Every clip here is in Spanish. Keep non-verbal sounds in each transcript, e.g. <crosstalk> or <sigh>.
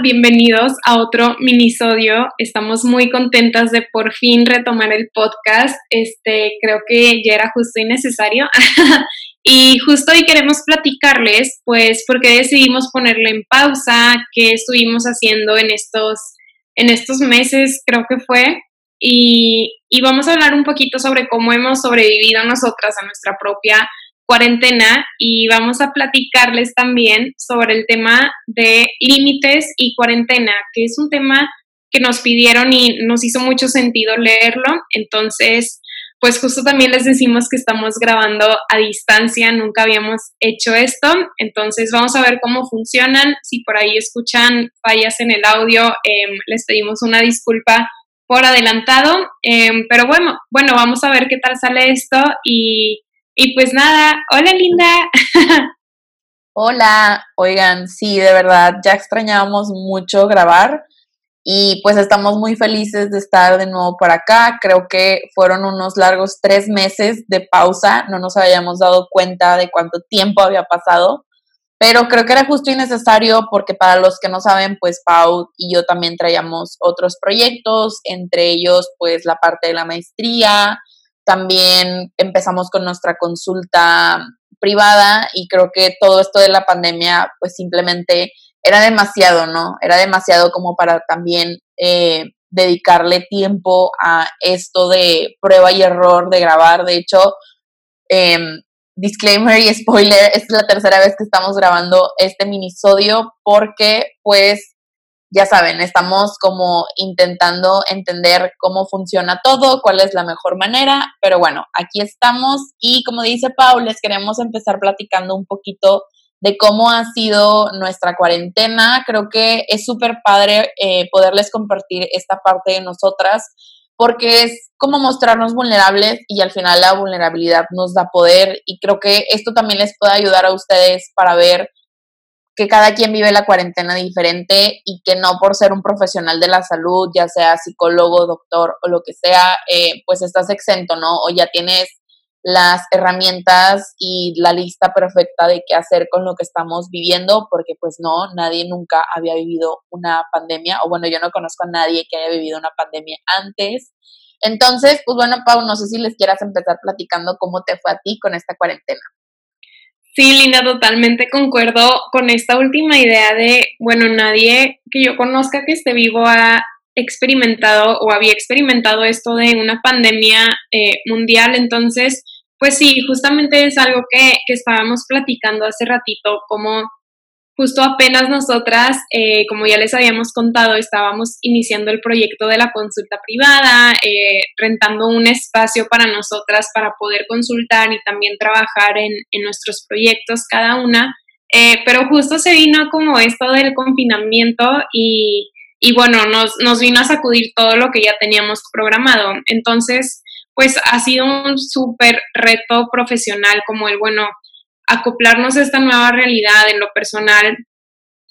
bienvenidos a otro minisodio. Estamos muy contentas de por fin retomar el podcast. Este, creo que ya era justo y necesario. <laughs> y justo hoy queremos platicarles, pues, por qué decidimos ponerlo en pausa, qué estuvimos haciendo en estos, en estos meses, creo que fue. Y, y vamos a hablar un poquito sobre cómo hemos sobrevivido nosotras a nuestra propia cuarentena y vamos a platicarles también sobre el tema de límites y cuarentena, que es un tema que nos pidieron y nos hizo mucho sentido leerlo. Entonces, pues justo también les decimos que estamos grabando a distancia, nunca habíamos hecho esto, entonces vamos a ver cómo funcionan. Si por ahí escuchan fallas en el audio, em, les pedimos una disculpa por adelantado, em, pero bueno, bueno, vamos a ver qué tal sale esto y y pues nada, hola Linda. Hola, oigan, sí, de verdad, ya extrañábamos mucho grabar y pues estamos muy felices de estar de nuevo por acá. Creo que fueron unos largos tres meses de pausa, no nos habíamos dado cuenta de cuánto tiempo había pasado, pero creo que era justo y necesario porque para los que no saben, pues Pau y yo también traíamos otros proyectos, entre ellos pues la parte de la maestría, también empezamos con nuestra consulta privada y creo que todo esto de la pandemia pues simplemente era demasiado, ¿no? Era demasiado como para también eh, dedicarle tiempo a esto de prueba y error de grabar. De hecho, em, disclaimer y spoiler, es la tercera vez que estamos grabando este minisodio porque pues ya saben, estamos como intentando entender cómo funciona todo, cuál es la mejor manera, pero bueno, aquí estamos y como dice Paul, les queremos empezar platicando un poquito de cómo ha sido nuestra cuarentena. Creo que es súper padre eh, poderles compartir esta parte de nosotras porque es como mostrarnos vulnerables y al final la vulnerabilidad nos da poder y creo que esto también les puede ayudar a ustedes para ver que cada quien vive la cuarentena diferente y que no por ser un profesional de la salud, ya sea psicólogo, doctor o lo que sea, eh, pues estás exento, ¿no? O ya tienes las herramientas y la lista perfecta de qué hacer con lo que estamos viviendo, porque pues no, nadie nunca había vivido una pandemia, o bueno, yo no conozco a nadie que haya vivido una pandemia antes. Entonces, pues bueno, Pau, no sé si les quieras empezar platicando cómo te fue a ti con esta cuarentena. Sí, Linda, totalmente concuerdo con esta última idea de, bueno, nadie que yo conozca que esté vivo ha experimentado o había experimentado esto de una pandemia eh, mundial. Entonces, pues sí, justamente es algo que, que estábamos platicando hace ratito, como Justo apenas nosotras, eh, como ya les habíamos contado, estábamos iniciando el proyecto de la consulta privada, eh, rentando un espacio para nosotras para poder consultar y también trabajar en, nuestros proyectos cada una. Eh, pero justo se vino como esto del confinamiento y, y bueno, nos, nos vino a sacudir todo lo que ya teníamos programado. Entonces, pues ha sido un súper reto profesional como el, bueno, acoplarnos a esta nueva realidad en lo personal,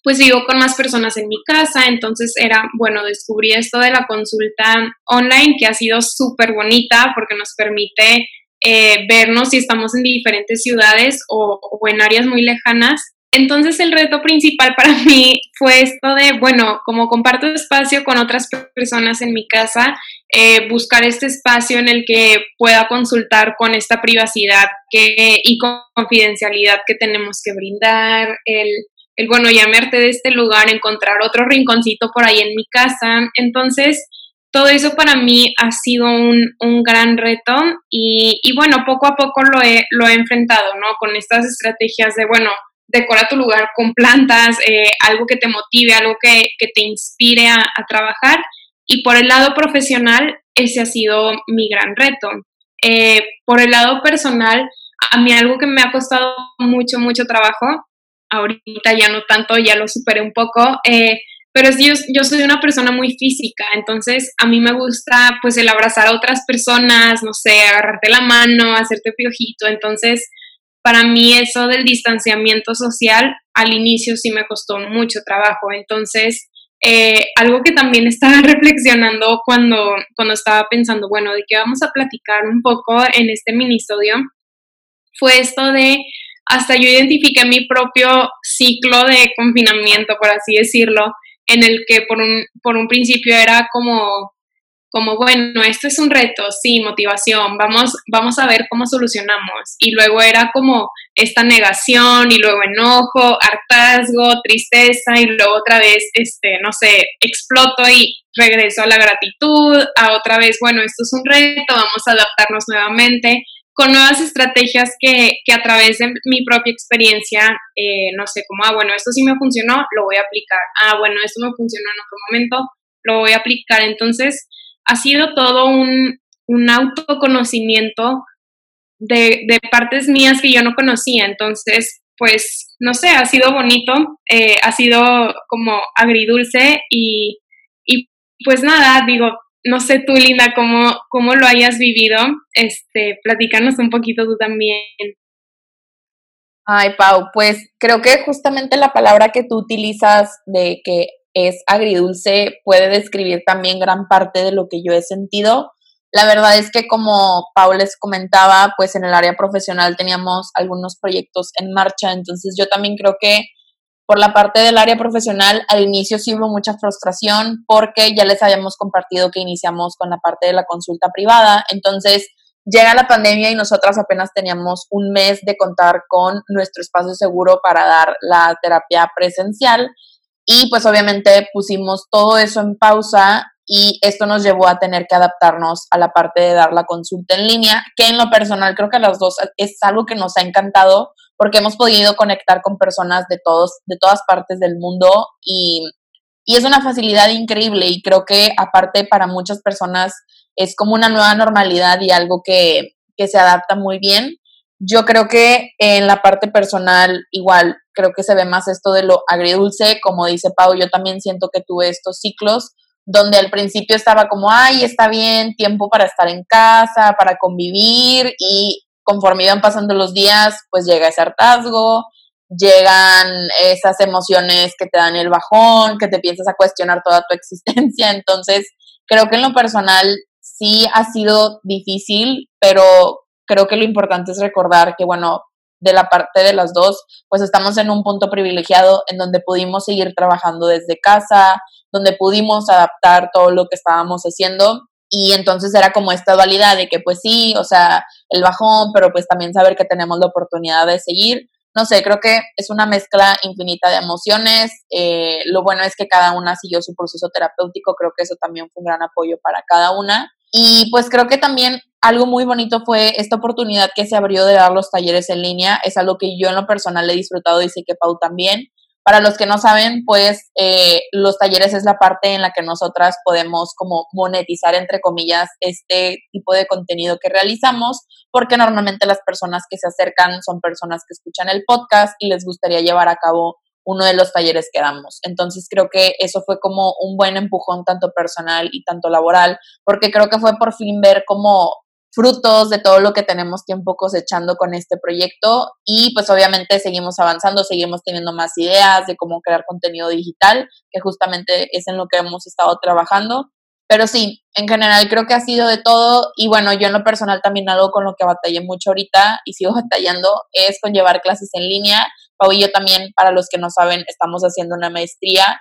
pues vivo con más personas en mi casa, entonces era, bueno, descubrí esto de la consulta online que ha sido súper bonita porque nos permite eh, vernos si estamos en diferentes ciudades o, o en áreas muy lejanas. Entonces el reto principal para mí fue esto de, bueno, como comparto espacio con otras personas en mi casa, eh, buscar este espacio en el que pueda consultar con esta privacidad que, y confidencialidad que tenemos que brindar, el, el, bueno, llamarte de este lugar, encontrar otro rinconcito por ahí en mi casa. Entonces, todo eso para mí ha sido un, un gran reto y, y, bueno, poco a poco lo he, lo he enfrentado, ¿no? Con estas estrategias de, bueno, decora tu lugar con plantas, eh, algo que te motive, algo que, te inspire a, trabajar. Y por el lado profesional, ese ha sido mi gran reto. Eh, por el lado personal, a mí algo que me ha costado mucho, mucho trabajo, ahorita ya no tanto, ya lo superé un poco, eh, pero yo, yo soy una persona muy física, entonces a mí me gusta pues el abrazar a otras personas, no sé, agarrarte la mano, hacerte piojito, entonces para mí eso del distanciamiento social al inicio sí me costó mucho trabajo. Entonces, eh, algo que también estaba <laughs> reflexionando cuando, cuando estaba pensando, bueno, de qué vamos a platicar un poco en este minisodio, fue esto de, hasta yo identifiqué mi propio ciclo de confinamiento, por así decirlo, en el que por un, por un principio era como como, bueno, esto es un reto, sí, motivación, vamos, vamos a ver cómo solucionamos. Y luego era como esta negación y luego enojo, hartazgo, tristeza y luego otra vez, este, no sé, exploto y regreso a la gratitud, a otra vez, bueno, esto es un reto, vamos a adaptarnos nuevamente con nuevas estrategias que, que a través de mi propia experiencia, eh, no sé, como, ah, bueno, esto sí me funcionó, lo voy a aplicar. Ah, bueno, esto me funcionó en otro momento, lo voy a aplicar. Entonces, ha sido todo un, autoconocimiento de, partes mías que yo no conocía. Entonces, pues, no sé, ha sido bonito, eh, ha sido como agridulce y, y, pues nada, digo, no sé tú, Linda, cómo, cómo lo hayas vivido. Este, platícanos un poquito tú también. Ay, Pau, pues creo que justamente la palabra que tú utilizas de que es agridulce, puede describir también gran parte de lo que yo he sentido. La verdad es que como Paul les comentaba, pues en el área profesional teníamos algunos proyectos en marcha, entonces yo también creo que por la parte del área profesional, al inicio sí hubo mucha frustración porque ya les habíamos compartido que iniciamos con la parte de la consulta privada, entonces llega la pandemia y nosotras apenas teníamos un mes de contar con nuestro espacio seguro para dar la terapia presencial y pues obviamente pusimos todo eso en pausa y esto nos llevó a tener que adaptarnos a la parte de dar la consulta en línea, que en lo personal creo que a las dos es algo que nos ha encantado porque hemos podido conectar con personas de todos de todas partes del mundo y, y es una facilidad increíble y creo que aparte para muchas personas es como una nueva normalidad y algo que, que se adapta muy bien. Yo creo que en la parte personal igual creo que se ve más esto de lo agridulce, como dice Pau, yo también siento que tuve estos ciclos donde al principio estaba como, ay, está bien, tiempo para estar en casa, para convivir y conforme iban pasando los días, pues llega ese hartazgo, llegan esas emociones que te dan el bajón, que te piensas a cuestionar toda tu <laughs> existencia. Entonces, creo que en lo personal sí ha sido difícil, pero creo que lo importante es recordar que, bueno, de la parte de las dos, pues estamos en un punto privilegiado en donde pudimos seguir trabajando desde casa, donde pudimos adaptar todo lo que estábamos haciendo y entonces era como esta dualidad de que pues sí, o sea, el bajón, pero pues también saber que tenemos la oportunidad de seguir. No sé, creo que es una mezcla infinita de emociones. Eh, lo bueno es que cada una siguió su proceso terapéutico, creo que eso también fue un gran apoyo para cada una. Y pues creo que también algo muy bonito fue esta oportunidad que se abrió de dar los talleres en línea. Es algo que yo en lo personal he disfrutado y sé que Pau también. Para los que no saben, pues eh, los talleres es la parte en la que nosotras podemos como monetizar, entre comillas, este tipo de contenido que realizamos, porque normalmente las personas que se acercan son personas que escuchan el podcast y les gustaría llevar a cabo uno de los talleres que damos. Entonces creo que eso fue como un buen empujón tanto personal y tanto laboral, porque creo que fue por fin ver como frutos de todo lo que tenemos tiempo cosechando con este proyecto y pues obviamente seguimos avanzando, seguimos teniendo más ideas de cómo crear contenido digital, que justamente es en lo que hemos estado trabajando. Pero sí, en general creo que ha sido de todo y bueno, yo en lo personal también algo con lo que batallé mucho ahorita y sigo <laughs> batallando es con llevar clases en línea. Pau y yo también, para los que no saben, estamos haciendo una maestría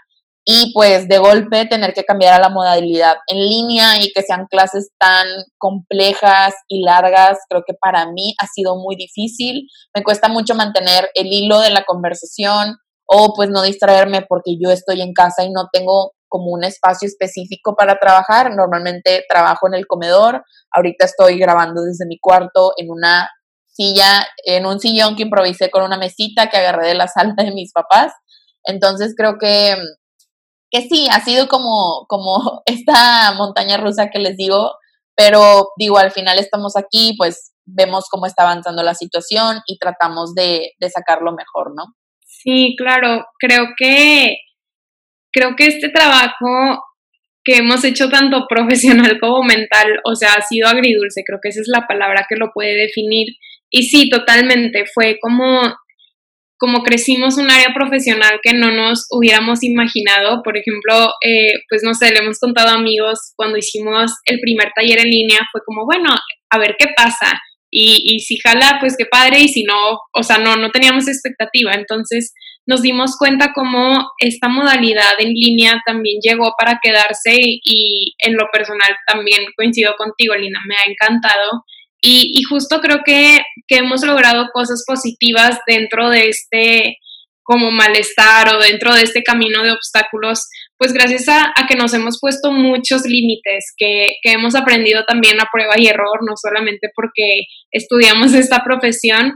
y pues de golpe tener que cambiar a la modalidad en línea y que sean clases tan complejas y largas, creo que para mí ha sido muy difícil. Me cuesta mucho mantener el hilo de la conversación o pues no distraerme porque yo estoy en casa y no tengo como un espacio específico para trabajar. Normalmente trabajo en el comedor. Ahorita estoy grabando desde mi cuarto en una silla, en un sillón que improvisé con una mesita que agarré de la sala de mis papás. Entonces creo que que sí, ha sido como, como <laughs> esta montaña rusa que les digo, pero digo, al final estamos aquí, pues vemos cómo está avanzando la situación y tratamos de, de sacarlo mejor, ¿no? Sí, claro, creo que, creo que este trabajo que hemos hecho tanto <laughs> profesional como mental, o sea, ha sido agridulce, creo que esa es la palabra que lo puede definir. Y sí, totalmente, fue como como crecimos un área profesional que no nos hubiéramos imaginado. Por ejemplo, eh, pues no sé, le hemos contado a amigos cuando hicimos el primer taller en línea, fue como, bueno, a ver qué pasa. Y, si jala, pues qué padre, y si no, o sea, no, no teníamos expectativa. Entonces nos dimos cuenta cómo esta modalidad en línea también llegó para quedarse y, en lo personal también coincido contigo, Lina, me ha encantado. Y, justo creo que, que hemos logrado cosas positivas dentro de este como malestar o dentro de este camino de obstáculos, pues gracias a, que nos hemos puesto muchos límites que, hemos aprendido también a prueba y error, no solamente porque estudiamos esta profesión.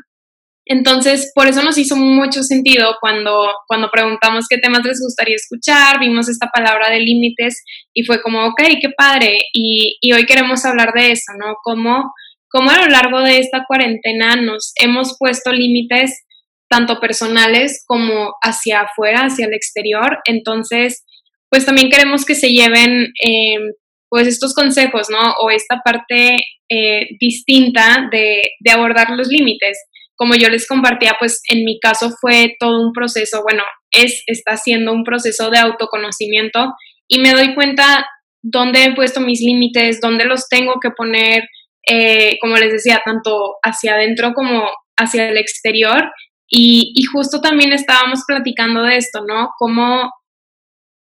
Entonces, por eso nos hizo mucho sentido cuando, cuando preguntamos qué temas les gustaría escuchar, vimos esta palabra de límites y fue como, ok, qué padre. Y, y hoy queremos hablar de eso, ¿no? Cómo, cómo a lo largo de esta cuarentena nos hemos puesto límites tanto personales como hacia afuera, hacia el exterior. Entonces, pues también queremos que se lleven em, pues estos consejos, ¿no? O esta parte eh, distinta de, de abordar los límites. Como yo les compartía, pues en mi caso fue todo un proceso, bueno, es, está siendo un proceso de autoconocimiento y me doy cuenta dónde he puesto mis límites, dónde los tengo que poner, eh, como les decía, tanto hacia adentro como hacia el exterior y, justo también estábamos platicando de esto, ¿no? Como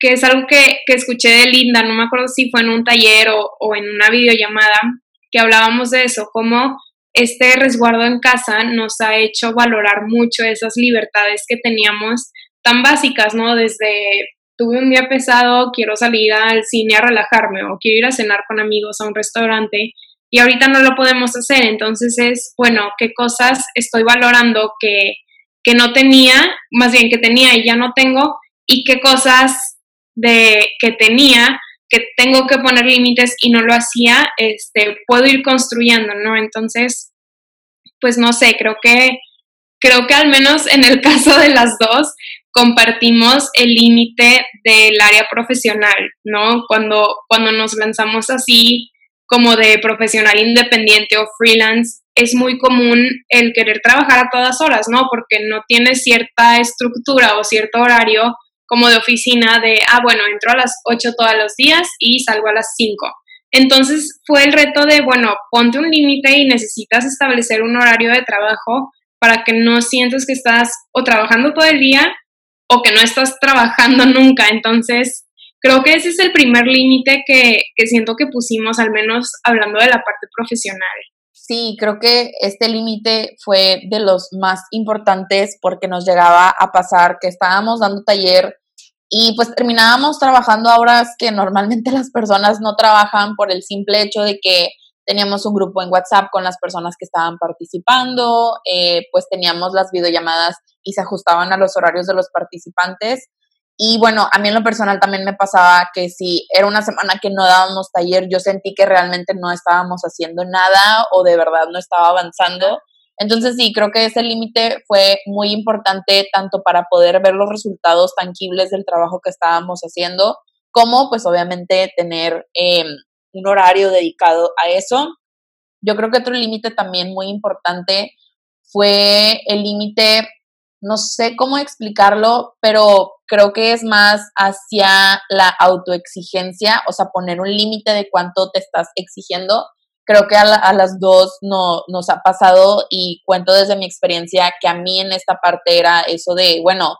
que es algo que, escuché de Linda, no me acuerdo si fue en un taller o, en una videollamada, que hablábamos de eso, cómo este resguardo en casa nos ha hecho valorar mucho esas libertades que teníamos tan básicas, ¿no? Desde tuve un día pesado, quiero salir al cine a relajarme o quiero ir a cenar con amigos a un restaurante y ahorita no lo podemos hacer, entonces es, bueno, qué cosas estoy valorando que que no tenía, más bien que tenía y ya no tengo, y qué cosas de que tenía que tengo que poner límites y no lo hacía, este, puedo ir construyendo, ¿no? Entonces, pues no sé, creo que, creo que al menos en el <laughs> caso de las dos, compartimos el límite del área profesional, ¿no? Cuando, cuando nos lanzamos así como de profesional independiente o freelance, es muy común el querer trabajar a todas horas, ¿no? Porque no tienes cierta estructura o cierto horario como de oficina de, ah, bueno, entro a las 8 todos los días y salgo a las 5. Entonces fue el reto de, bueno, ponte un límite y necesitas establecer un horario de trabajo para que no sientas que estás o trabajando todo el día o que no estás <laughs> trabajando nunca. Entonces, creo que ese es el primer límite que, que siento que pusimos, al menos hablando de la parte profesional. Sí, creo que este límite fue de los más importantes porque nos llegaba a pasar que estábamos dando taller y pues terminábamos trabajando a horas que normalmente las personas no trabajan por el simple hecho de que teníamos un grupo en WhatsApp con las personas que estaban participando, eh, pues teníamos las videollamadas y se ajustaban a los horarios de los participantes y bueno, a mí en lo personal también me pasaba que si era una semana que no dábamos taller, yo sentí que realmente no estábamos haciendo nada o de verdad no estaba avanzando. Entonces sí, creo que ese límite fue muy importante tanto para poder ver los resultados tangibles del trabajo que estábamos haciendo, como pues obviamente tener em, un horario dedicado a eso. Yo creo que otro límite también muy importante fue el límite no sé cómo explicarlo, pero creo que es más hacia la autoexigencia, o sea, poner un límite de cuánto te estás exigiendo. Creo que a, las dos no, nos ha pasado y cuento desde mi experiencia que a mí en esta parte era eso de, bueno,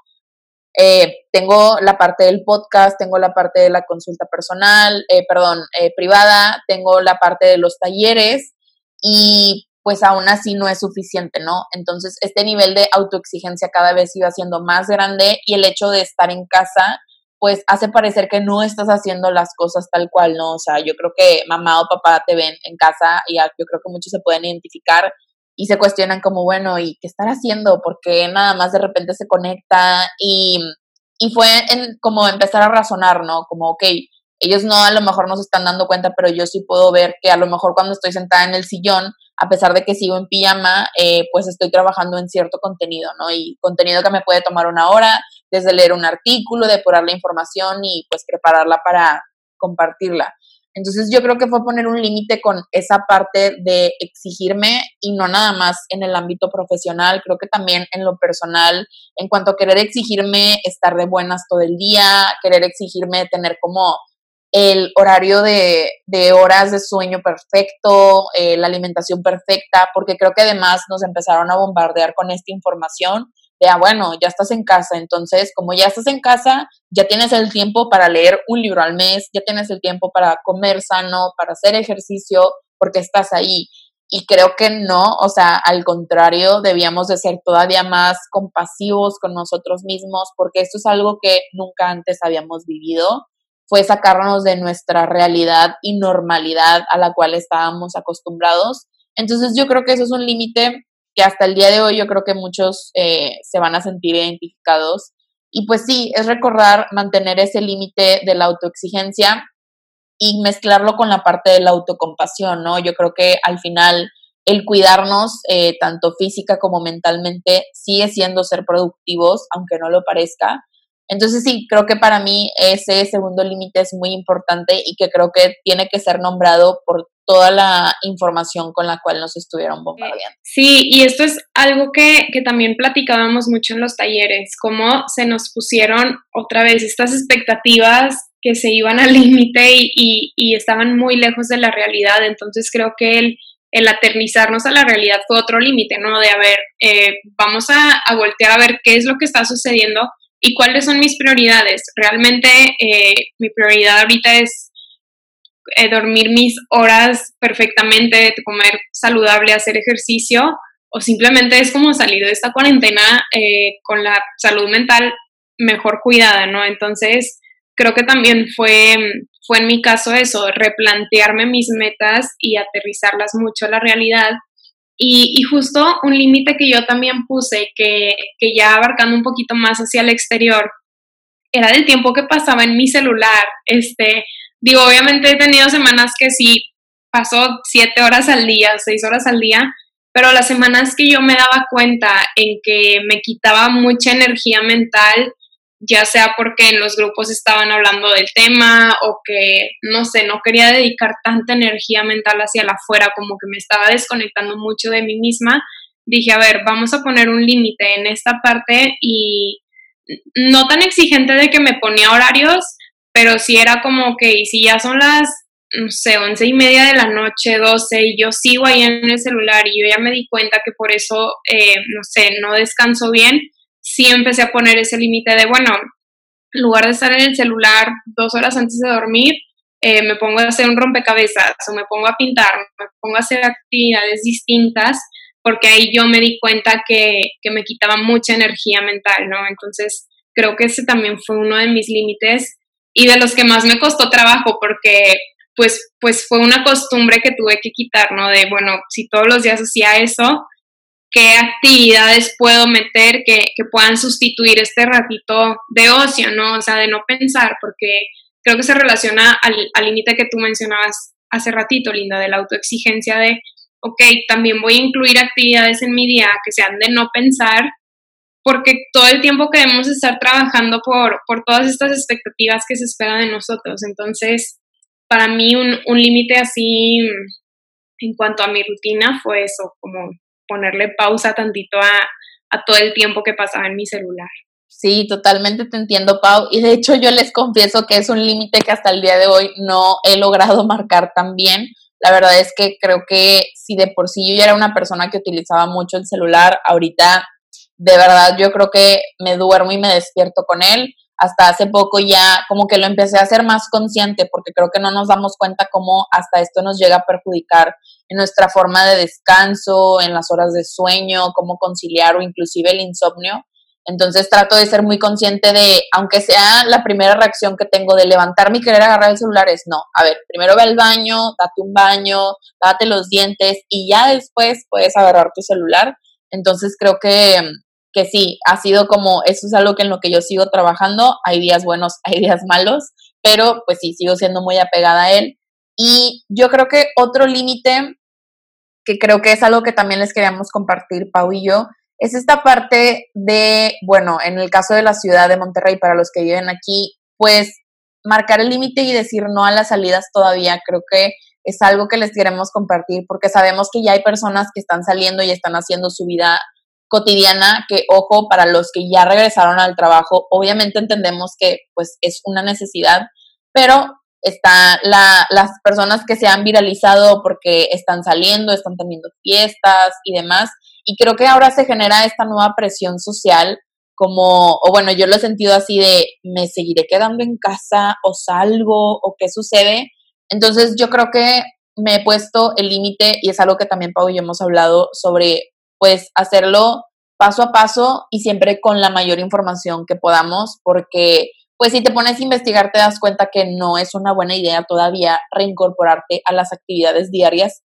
eh, tengo la parte del podcast, tengo la parte de la consulta personal, eh, perdón, eh, privada, tengo la parte de los talleres y pues aún así no es suficiente, ¿no? Entonces, este nivel de autoexigencia cada vez iba siendo más grande y el hecho de estar en casa, pues hace parecer que no estás haciendo las cosas tal cual, ¿no? O sea, yo creo que mamá o papá te ven en casa y yo creo que muchos se pueden identificar y se cuestionan como, bueno, ¿y qué estar haciendo? Porque nada más de repente se conecta y, y fue en, como empezar a razonar, ¿no? Como, ok, ellos no a lo mejor no se están dando cuenta, pero yo sí puedo ver que a lo mejor cuando estoy sentada en el sillón, a pesar de que sigo en pijama, eh, pues estoy trabajando en cierto contenido, ¿no? Y contenido que me puede tomar una hora, desde leer un artículo, depurar la información y pues prepararla para compartirla. Entonces yo creo que fue poner un límite con esa parte de exigirme y no nada más en el ámbito profesional, creo que también en lo personal, en cuanto a querer exigirme estar de buenas todo el día, querer exigirme tener como el horario de, horas de sueño perfecto, eh, la alimentación perfecta, porque creo que además nos empezaron a bombardear con esta información de, ah, bueno, ya estás en casa, entonces como ya estás en casa, ya tienes el tiempo para leer un libro al mes, ya tienes el tiempo para comer sano, para hacer ejercicio, porque estás ahí. Y creo que no, o sea, al contrario, debíamos de ser todavía más compasivos con nosotros mismos, porque esto es algo que nunca antes habíamos vivido fue sacarnos de nuestra realidad y normalidad a la cual estábamos acostumbrados. Entonces yo creo que eso es un límite que hasta el día de hoy yo creo que muchos eh, se van a sentir identificados. Y pues sí, es recordar mantener ese límite de la autoexigencia y mezclarlo con la parte de la autocompasión, ¿no? Yo creo que al final el cuidarnos, eh, tanto física como mentalmente, sigue siendo ser productivos, aunque no lo parezca. Entonces sí, creo que para mí ese segundo límite es muy importante y que creo que tiene que ser nombrado por toda la información con la cual nos estuvieron bombardeando. Sí, y esto es algo que, que también platicábamos mucho en los talleres, cómo se nos pusieron otra vez estas expectativas que se iban al <laughs> límite y, y, estaban muy lejos de la realidad. Entonces creo que el, el aternizarnos a la realidad fue otro límite, ¿no? De a ver, eh, vamos a, a voltear a ver qué es lo que está sucediendo ¿Y cuáles son mis prioridades? Realmente eh, mi prioridad ahorita es eh, dormir mis horas perfectamente, comer saludable, hacer ejercicio, o simplemente es como salir de esta cuarentena eh, con la salud mental mejor cuidada, ¿no? Entonces, creo que también fue, fue en mi caso eso, replantearme mis metas y aterrizarlas mucho a la realidad y, justo un límite que yo también puse, que, que ya abarcando un poquito más hacia el exterior, era del tiempo que pasaba en mi celular. Este, digo, obviamente he tenido semanas que sí pasó siete horas al día, seis horas al día, pero las semanas que yo me daba cuenta en que me quitaba mucha energía mental, ya sea porque en los grupos estaban hablando del tema o que, no sé, no quería dedicar tanta energía mental hacia la afuera, como que me estaba desconectando mucho de mí misma, dije, a ver, vamos a poner un límite en esta parte y no tan exigente de que me ponía horarios, pero sí era como que, y si ya son las, no sé, once y media de la noche, doce, y yo sigo ahí en el celular y yo ya me di cuenta que por eso, eh, no sé, no descanso bien, sí empecé a poner ese límite de, bueno, en lugar de estar en el celular dos horas antes de dormir, eh, me pongo a hacer un rompecabezas o me pongo a pintar, me pongo a hacer actividades distintas, porque ahí yo me di cuenta que, que me quitaba mucha energía mental, ¿no? Entonces, creo que ese también fue uno de mis límites y de los que más me costó trabajo, porque pues, pues fue una costumbre que tuve que quitar, ¿no? De, bueno, si todos los días hacía eso, qué actividades puedo meter que, puedan sustituir este ratito de ocio, ¿no? O sea, de no pensar, porque creo que se relaciona al límite que tú mencionabas hace ratito, Linda, de la autoexigencia de, ok, también voy a incluir actividades en mi día que sean de no pensar, porque todo el tiempo queremos estar trabajando por, por todas estas expectativas que se esperan de nosotros. Entonces, para mí un, un límite así en cuanto a mi rutina fue eso, como ponerle pausa tantito a, todo el tiempo que pasaba en mi celular. Sí, totalmente te entiendo, Pau. Y de hecho yo les confieso que es un límite que hasta el día de hoy no he logrado <laughs> marcar tan bien. La verdad es que creo que si de por sí yo ya era una persona que utilizaba mucho el celular, ahorita de verdad yo creo que me duermo y me despierto con él hasta hace poco ya como que lo empecé a hacer más consciente porque creo que no nos damos cuenta cómo hasta esto nos llega a perjudicar en nuestra forma de descanso, en las horas de sueño, cómo conciliar o inclusive el insomnio. Entonces trato de ser muy consciente de, aunque sea la primera reacción que tengo de levantarme y querer agarrar el celular, es no. A ver, primero ve al baño, date un baño, date los dientes y ya después puedes agarrar tu celular. Entonces creo que que sí, ha sido como, eso es algo que en lo que yo sigo trabajando, hay días buenos, <laughs> hay días malos, pero pues sí, sigo siendo muy apegada a él. Y yo creo que otro límite, que creo que es algo que también les queríamos compartir, Pau y yo, es esta parte de, bueno, en el caso de la ciudad de Monterrey, para los que viven aquí, pues marcar el límite y decir no a las salidas todavía, creo que es algo que les queremos compartir porque sabemos que ya hay personas que están saliendo y están haciendo su vida cotidiana que, ojo, para los que ya regresaron al trabajo, obviamente entendemos que pues es una necesidad, pero está la, las personas que se han viralizado porque están saliendo, están teniendo fiestas y demás. Y creo que ahora se genera esta nueva presión social como, o bueno, yo lo he sentido así de, me seguiré quedando en casa o salgo o qué sucede. Entonces yo creo que me he puesto el límite y es algo que también Pau y yo hemos hablado sobre, pues, hacerlo paso a paso y siempre con la mayor información que podamos, porque pues si te pones a investigar te das cuenta que no es una buena idea todavía reincorporarte a las actividades diarias.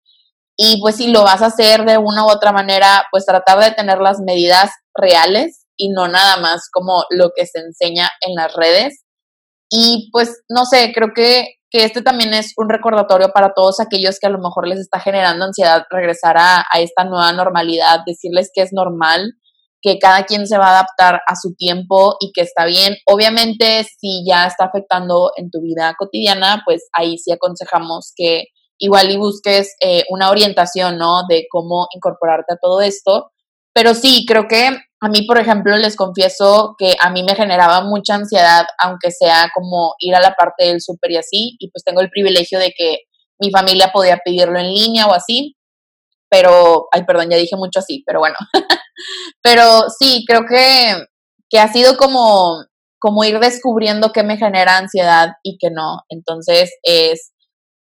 Y pues si lo vas a hacer de una u otra manera, pues tratar de tener las medidas reales y no nada más como lo que se enseña en las redes. Y pues no sé, creo que, que este también es un recordatorio para todos aquellos que a lo mejor les está generando ansiedad regresar a, esta nueva normalidad, decirles que es normal, que cada quien se va a adaptar a su tiempo y que está bien. Obviamente, si ya está afectando en tu vida cotidiana, pues ahí sí aconsejamos que igual y busques eh, una orientación, ¿no? De cómo incorporarte a todo esto. Pero sí, creo que a mí, por ejemplo, les confieso que a mí me generaba mucha ansiedad, aunque sea como ir a la parte del súper y así, y pues tengo el privilegio de que mi familia podía pedirlo en línea o así, pero, ay, perdón, ya dije mucho así, pero bueno. <laughs> pero sí, creo que, que ha sido como, como ir descubriendo qué me genera ansiedad y qué no. Entonces es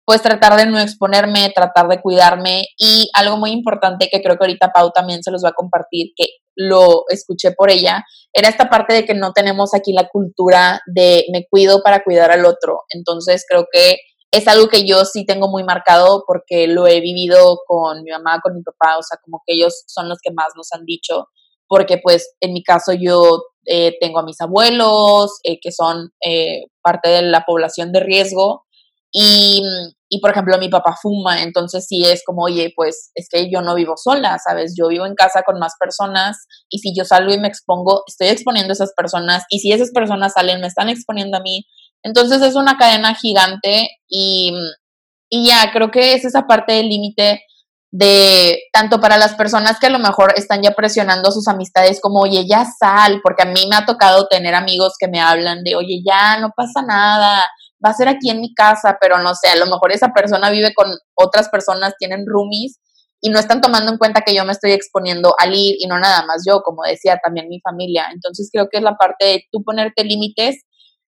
pues tratar de no exponerme, tratar de cuidarme y algo muy importante que creo que ahorita Pau también se los va a compartir, que lo escuché por ella, era esta parte de que no tenemos aquí la cultura de me cuido para cuidar al otro. Entonces creo que es algo que yo sí tengo muy marcado porque lo he vivido con mi mamá, con mi papá, o sea, como que ellos son los que más nos han dicho, porque pues en mi caso yo eh, tengo a mis abuelos, eh, que son eh, parte de la población de riesgo, y, y, por ejemplo mi papá fuma, entonces sí es como, oye, pues es que yo no vivo sola, ¿sabes? Yo vivo en casa con más personas y si yo salgo y me expongo, estoy exponiendo a esas personas y si esas personas salen, me están exponiendo a mí, entonces es una cadena gigante y, y ya, creo que es esa parte del límite de tanto para las personas que a lo mejor están ya presionando a sus amistades como, oye, ya sal, porque a mí me ha tocado tener amigos que me hablan de, oye, ya, no pasa nada, va a ser aquí en mi casa, pero no sé, a lo mejor esa persona vive con otras personas, tienen roomies y no están tomando en cuenta que yo me estoy exponiendo al ir y no nada más yo, como decía, también mi familia. Entonces creo que es la parte de tú ponerte límites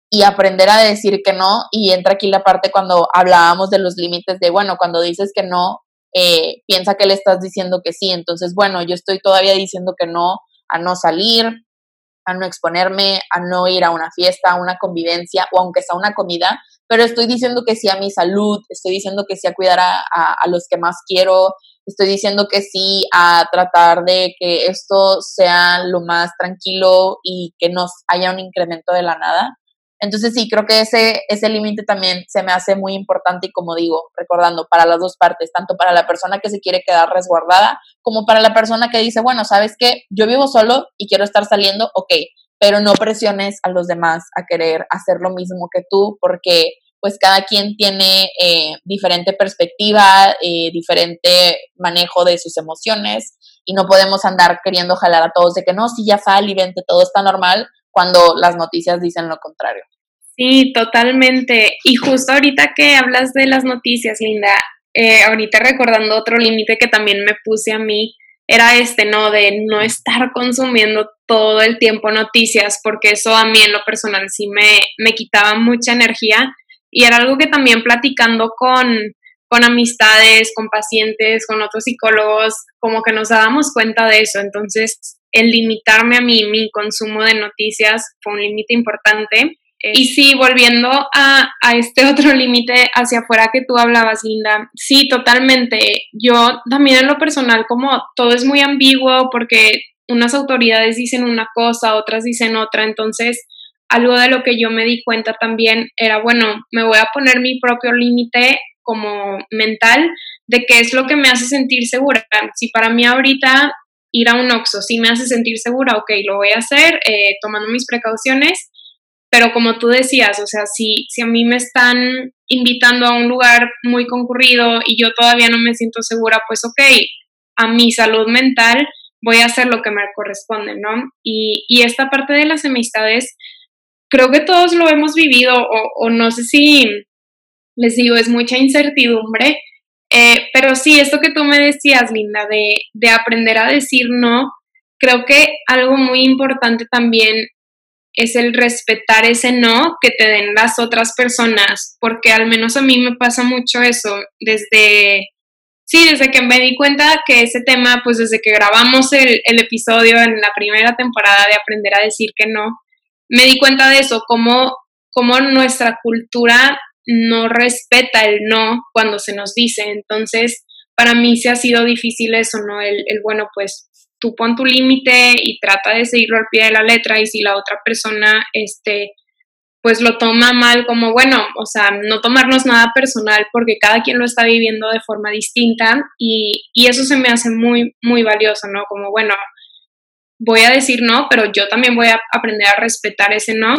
y aprender a decir que no. Y entra aquí la parte cuando hablábamos de los límites de, bueno, cuando dices que no, eh, piensa que le estás diciendo que sí. Entonces, bueno, yo estoy todavía diciendo que no a no salir, a no exponerme, a no ir a una fiesta, a una convivencia o aunque sea una comida, pero estoy diciendo que sí a mi salud, estoy diciendo que sí a cuidar a, a los que más quiero, estoy diciendo que sí a tratar de que esto sea lo más tranquilo y que no haya un incremento de la nada. Entonces sí, creo que ese, ese límite también se me hace muy importante y como digo, recordando para las dos partes, tanto para la persona que se quiere quedar resguardada como para la persona que dice, bueno, sabes que yo vivo solo y quiero estar saliendo, ok, pero no presiones a los demás a querer hacer lo mismo que tú porque pues cada quien tiene eh, diferente perspectiva, eh, diferente manejo de sus emociones y no podemos andar queriendo jalar a todos de que no, si ya sal y vente, todo está normal, cuando las noticias dicen lo contrario. Sí, totalmente. Y justo ahorita que hablas de las noticias, Linda, eh, ahorita recordando otro límite que también me puse a mí, era este, ¿no? De no estar consumiendo todo el tiempo noticias, porque eso a mí en lo personal sí me, me quitaba mucha energía. Y era algo que también platicando con, con amistades, con pacientes, con otros psicólogos, como que nos dábamos cuenta de eso. Entonces, el limitarme a mí mi consumo de noticias fue un límite importante. Eh, y sí, volviendo a, a este <laughs> otro límite hacia afuera que tú hablabas, Linda, sí, totalmente. Yo también en lo personal, como todo es muy ambiguo porque unas autoridades dicen una cosa, otras dicen otra, entonces algo de lo que yo me di cuenta también era, bueno, me voy a poner mi propio límite como mental de qué es lo que me hace sentir segura. Si para mí ahorita ir a un Oxxo sí me hace sentir segura, ok, lo voy a hacer eh, tomando mis precauciones, pero como tú decías, o sea, si, si a mí me están invitando a un lugar muy concurrido y yo todavía no me siento segura, pues ok, a mi salud mental voy a hacer lo que me corresponde, ¿no? Y, y esta parte de las amistades, creo que todos lo hemos vivido o, o no sé si les digo, es mucha incertidumbre. Eh, pero sí, esto que tú me decías, Linda, de, de aprender a decir no, creo que algo muy importante también es el respetar ese no que te den las otras personas, porque al menos a mí me pasa mucho eso, desde, sí, desde que me di cuenta que ese tema, pues desde que grabamos el, el episodio en la primera temporada de Aprender a decir que no, me di cuenta de eso, cómo, cómo nuestra cultura no respeta el no cuando se nos dice. Entonces, para mí se ha sido difícil eso, ¿no? El, el bueno, pues tú pon tu límite y trata de seguirlo al pie de la letra y si la otra persona, este, pues lo toma mal como, bueno, o sea, no tomarnos nada personal porque cada quien lo está viviendo de forma distinta y, y eso se me hace muy, muy valioso, ¿no? Como, bueno, voy a decir no, pero yo también voy a aprender a respetar ese no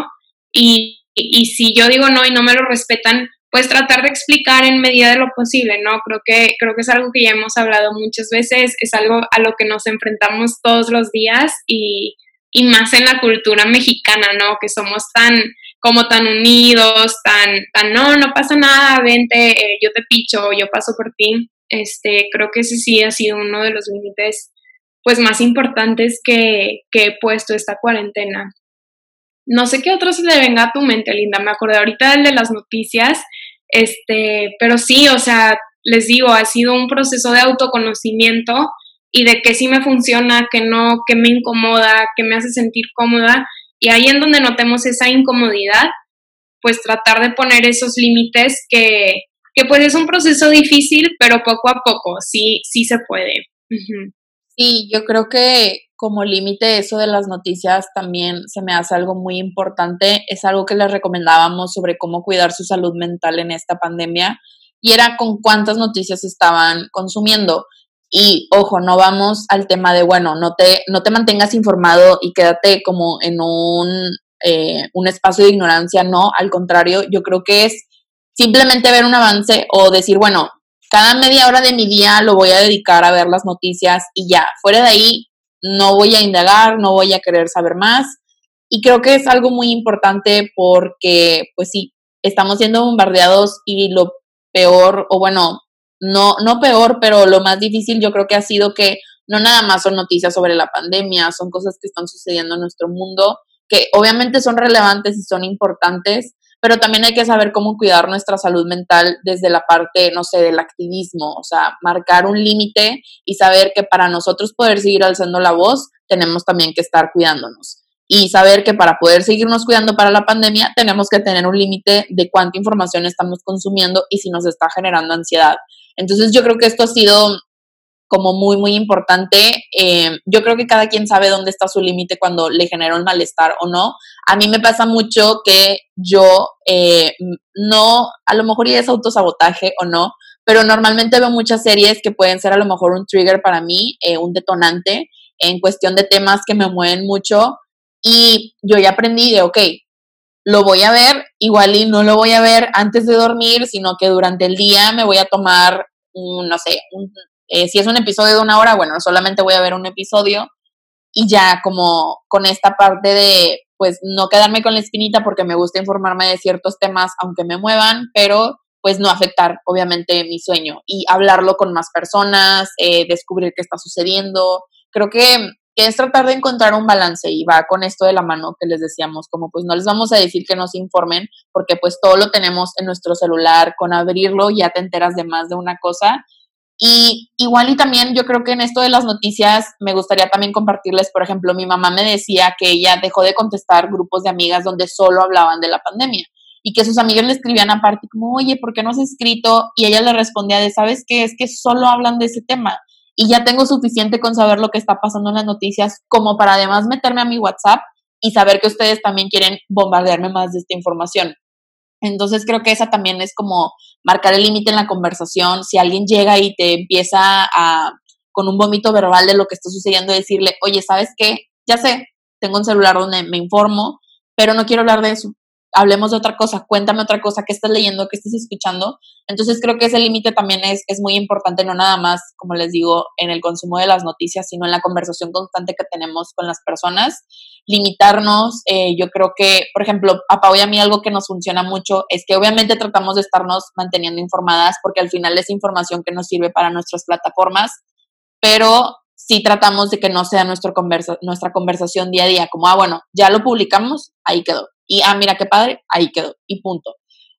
y, y si yo digo no y no me lo respetan, pues tratar de explicar en medida de lo posible, ¿no? Creo que, creo que es algo que ya hemos hablado muchas veces, es algo a lo que nos enfrentamos todos los días y, y más en la cultura mexicana, ¿no? Que somos tan, como tan unidos, tan, tan, no, no pasa nada, vente, eh, yo te picho, yo paso por ti. Este, creo que ese sí ha sido uno de los límites, pues, más importantes que, que he puesto esta cuarentena. No sé qué otro se le venga a tu mente, Linda. Me acordé ahorita del de las noticias, este, pero sí, o sea, les digo, ha sido un proceso de autoconocimiento y de qué sí me funciona, qué no, qué me incomoda, qué me hace sentir cómoda. Y ahí en donde notemos esa incomodidad, pues tratar de poner esos límites que, que pues es un proceso difícil, pero poco a poco, sí, sí se puede. Sí, yo creo que como límite eso de las noticias también se me hace algo muy importante. Es algo que les recomendábamos sobre cómo cuidar su salud mental en esta pandemia y era con cuántas noticias estaban consumiendo. Y ojo, no vamos al tema de, bueno, no te, no te mantengas informado y quédate como en un, eh, un espacio de ignorancia, no, al contrario, yo creo que es simplemente ver un avance o decir, bueno, cada media hora de mi día lo voy a dedicar a ver las noticias y ya, fuera de ahí, no voy a indagar, no voy a querer saber más. Y creo que es algo muy importante porque, pues sí, estamos siendo bombardeados y lo peor, o bueno, no, no peor, pero lo más difícil yo creo que ha sido que no nada más son noticias sobre la pandemia, son cosas que están sucediendo en nuestro mundo, que obviamente son relevantes y son importantes, pero también hay que saber cómo cuidar nuestra salud mental desde la parte, no sé, del activismo, o sea, marcar un límite y saber que para nosotros poder seguir alzando la voz, tenemos también que estar cuidándonos. Y saber que para poder seguirnos cuidando para la pandemia, tenemos que tener un límite de cuánta información estamos consumiendo y si nos está generando ansiedad. Entonces yo creo que esto ha sido como muy, muy importante. Eh, yo creo que cada quien sabe dónde está su límite cuando le genera un malestar o no. A mí me pasa mucho que yo eh, no, a lo mejor ya es autosabotaje o no, pero normalmente veo muchas series que pueden ser a lo mejor un trigger para mí, eh, un detonante en cuestión de temas que me mueven mucho. Y yo ya aprendí de, ok, lo voy a ver, igual y no lo voy a ver antes de dormir, sino que durante el día me voy a tomar no sé, un, eh, si es un episodio de una hora, bueno, solamente voy a ver un episodio y ya como con esta parte de pues no quedarme con la espinita porque me gusta informarme de ciertos temas aunque me muevan, pero pues no afectar obviamente mi sueño y hablarlo con más personas, eh, descubrir qué está sucediendo. Creo que, que, es tratar de encontrar un balance y va con esto de la mano que les decíamos, como pues no les vamos a decir que nos informen porque pues todo lo tenemos en nuestro celular, con abrirlo ya te enteras de más de una cosa y igual y también yo creo que en esto de las noticias me gustaría también compartirles, por ejemplo, mi mamá me decía que ella dejó de contestar grupos de amigas donde solo hablaban de la pandemia y que sus amigas le escribían aparte como, oye, ¿por qué no has escrito? Y ella le respondía de, ¿sabes qué? Es que solo hablan de ese tema y ya tengo suficiente con saber lo que está pasando en las noticias como para además meterme a mi WhatsApp y saber que ustedes también quieren bombardearme más de esta información. Entonces creo que esa también es como marcar el límite en la conversación. Si alguien llega y te empieza a, con un vómito verbal de lo que está sucediendo, decirle, oye, ¿sabes qué? Ya sé, tengo un celular donde me informo, pero no quiero hablar de eso. Hablemos de otra cosa, cuéntame otra cosa, qué estás leyendo, qué estás escuchando. Entonces creo que ese límite también es, es muy importante, no nada más, como les digo, en el consumo de las noticias, sino en la conversación constante que tenemos con las personas. Limitarnos, eh, yo creo que, por ejemplo, a Pau y a mí algo que nos funciona mucho es que obviamente tratamos de estarnos manteniendo informadas porque al final es información que nos sirve para nuestras plataformas, pero sí tratamos de que no sea nuestro conversa nuestra conversación día a día, como, ah, bueno, ya lo publicamos, ahí quedó. Y, ah, mira qué padre, ahí quedó. Y punto.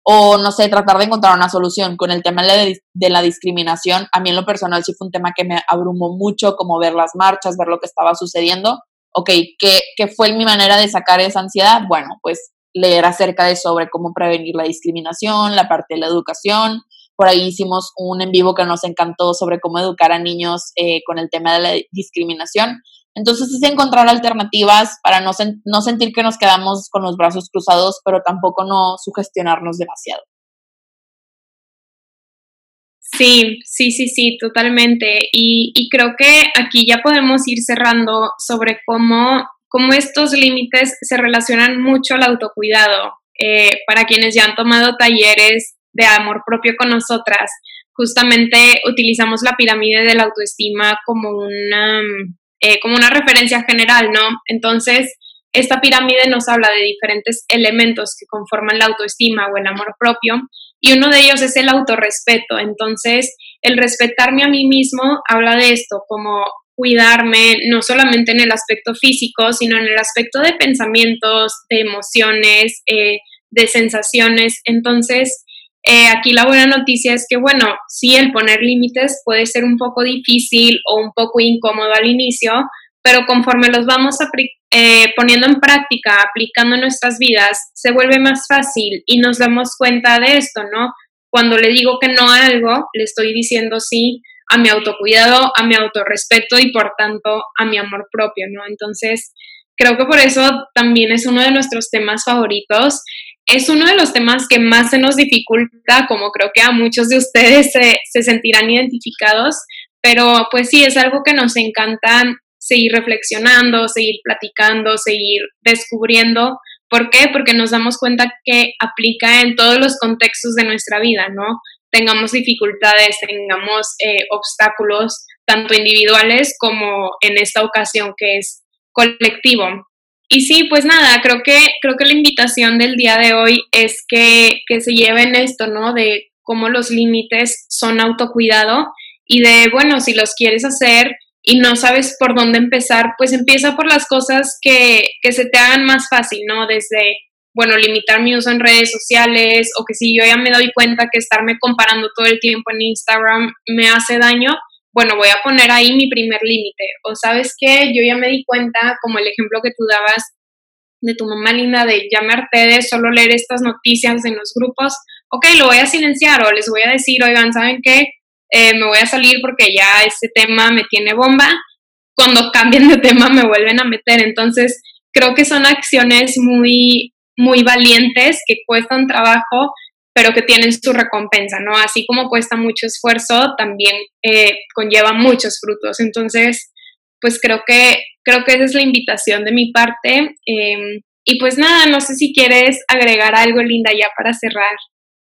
O, no sé, tratar de encontrar una solución con el tema de, la discriminación. A mí en lo personal sí fue un tema que me abrumó mucho, como ver las marchas, ver lo que estaba sucediendo. Ok, ¿qué, ¿qué fue mi manera de sacar esa ansiedad? Bueno, pues leer acerca de sobre cómo prevenir la discriminación, la parte de la educación, por ahí hicimos un en vivo que nos encantó sobre cómo educar a niños eh, con el tema de la discriminación. Entonces es encontrar alternativas para no, no sentir que nos quedamos con los brazos cruzados, pero tampoco no sugestionarnos demasiado. Sí, sí, sí, sí, totalmente. Y, creo que aquí ya podemos ir cerrando sobre cómo, cómo estos límites se relacionan mucho al autocuidado. Eh, para quienes ya han tomado talleres de amor propio con nosotras, justamente utilizamos la pirámide de la autoestima como una, eh, como una referencia general, ¿no? Entonces, esta pirámide nos habla de diferentes elementos que conforman la autoestima o el amor propio, y uno de ellos es el autorrespeto. Entonces, el respetarme a mí mismo habla de esto, como cuidarme, no solamente en el aspecto físico, sino en el aspecto de pensamientos, de emociones, eh, de sensaciones. Entonces, eh, aquí la buena noticia es que, bueno, sí, el poner límites puede ser un poco difícil o un poco incómodo al inicio, pero conforme los vamos eh, poniendo en práctica, aplicando en nuestras vidas, se vuelve más fácil y nos damos cuenta de esto, ¿no? Cuando le digo que no a algo, le estoy diciendo sí a mi autocuidado, a mi autorrespeto y por tanto a mi amor propio, ¿no? Entonces, creo que por eso también es uno de nuestros temas favoritos es uno de los temas que más se nos dificulta, como creo que a muchos de ustedes se, sentirán identificados, pero pues sí, es algo que nos encanta seguir reflexionando, seguir platicando, seguir descubriendo. ¿Por qué? Porque nos damos cuenta que aplica en todos los contextos de nuestra vida, ¿no? Tengamos dificultades, tengamos eh, obstáculos, tanto individuales como en esta ocasión que es colectivo. Y sí, pues nada, creo que, creo que la invitación del día de hoy es que, que se lleven esto, ¿no? De cómo los límites son autocuidado y de, bueno, si los quieres hacer y no sabes por dónde empezar, pues empieza por las cosas que, que se te hagan más fácil, ¿no? Desde, bueno, limitar mi uso en redes sociales o que si yo ya me doy cuenta que estarme comparando todo el tiempo en Instagram me hace daño, bueno, voy a poner ahí mi primer límite. O sabes qué, yo ya me di cuenta, como el ejemplo que tú dabas de tu mamá linda, de ya de solo leer estas noticias en los grupos, ok, lo voy a silenciar o les voy a decir, oigan, ¿saben qué? Eh, me voy a salir porque ya este tema me tiene bomba. Cuando cambien de tema me vuelven a meter. Entonces, creo que son acciones muy, muy valientes que cuestan trabajo, pero que tienen su recompensa, ¿no? Así como cuesta mucho esfuerzo, también eh, conlleva muchos frutos. Entonces, pues creo que, creo que esa es la invitación de mi parte. Em, y pues nada, no sé si quieres agregar algo, Linda, ya para cerrar.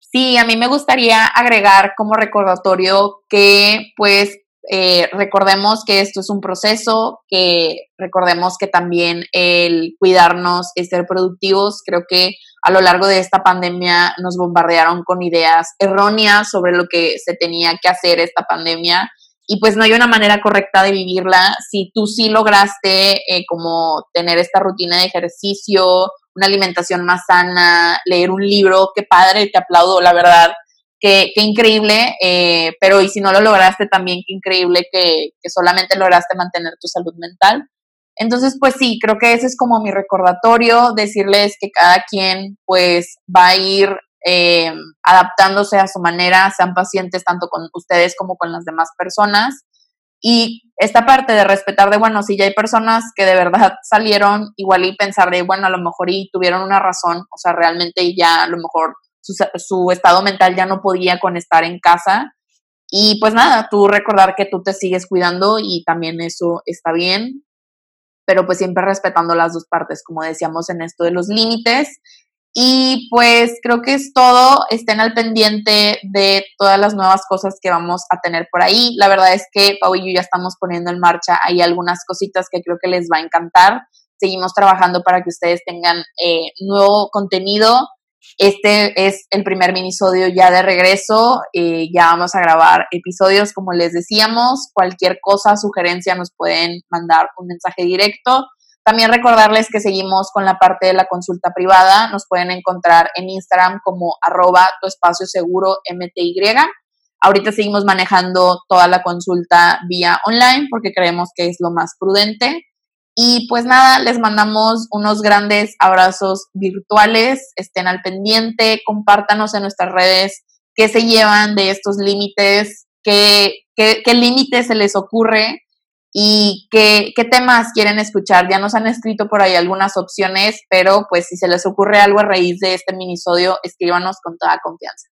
Sí, a mí me gustaría agregar como recordatorio que pues eh, recordemos que esto es un proceso, que recordemos que también el cuidarnos es ser productivos. Creo que a lo largo de esta pandemia nos bombardearon con ideas erróneas sobre lo que se tenía que hacer esta pandemia y pues no hay una manera correcta de vivirla. Si tú sí lograste eh, como tener esta rutina de ejercicio, una alimentación más sana, leer un libro, qué padre, te aplaudo, la verdad qué, qué increíble, eh, pero y si no lo lograste también, qué increíble que, que, solamente lograste mantener tu salud mental. Entonces, pues sí, creo que ese es como mi recordatorio, decirles que cada quien pues va a ir eh, adaptándose a su manera, sean pacientes tanto con ustedes como con las demás personas. Y esta parte de respetar de, bueno, si ya hay personas que de verdad <laughs> salieron, igual y pensar de, bueno, a lo mejor y tuvieron una razón, o sea, realmente ya a lo mejor su, estado mental ya no podía con estar en casa. Y pues nada, tú recordar que tú te sigues cuidando y también eso está bien, pero pues siempre respetando las dos partes, como decíamos en esto de los límites. Y pues creo que es todo. Estén al pendiente de todas las nuevas cosas que vamos a tener por ahí. La verdad es que Pau y yo ya estamos poniendo en marcha ahí algunas cositas que creo que les va a encantar. Seguimos trabajando para que ustedes tengan eh, nuevo contenido. Este es el primer minisodio ya de regreso. Eh, ya vamos a grabar episodios, como les decíamos. Cualquier cosa, sugerencia, nos pueden mandar un mensaje directo. También recordarles que seguimos con la parte de la consulta privada. Nos pueden encontrar en Instagram como arroba tu espacio seguro. Ahorita seguimos manejando toda la consulta vía online porque creemos que es lo más prudente. Y pues nada, les mandamos unos grandes abrazos virtuales. Estén al pendiente, compártanos en nuestras redes qué se llevan de estos límites, qué, qué, qué límites se les ocurre y qué, qué temas quieren escuchar. Ya nos han escrito por ahí algunas opciones, pero pues si se les ocurre algo a raíz de este minisodio, escríbanos con toda confianza.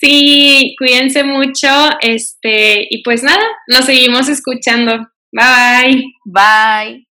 Sí, cuídense mucho, este, y pues nada, nos seguimos escuchando. Bye. Bye.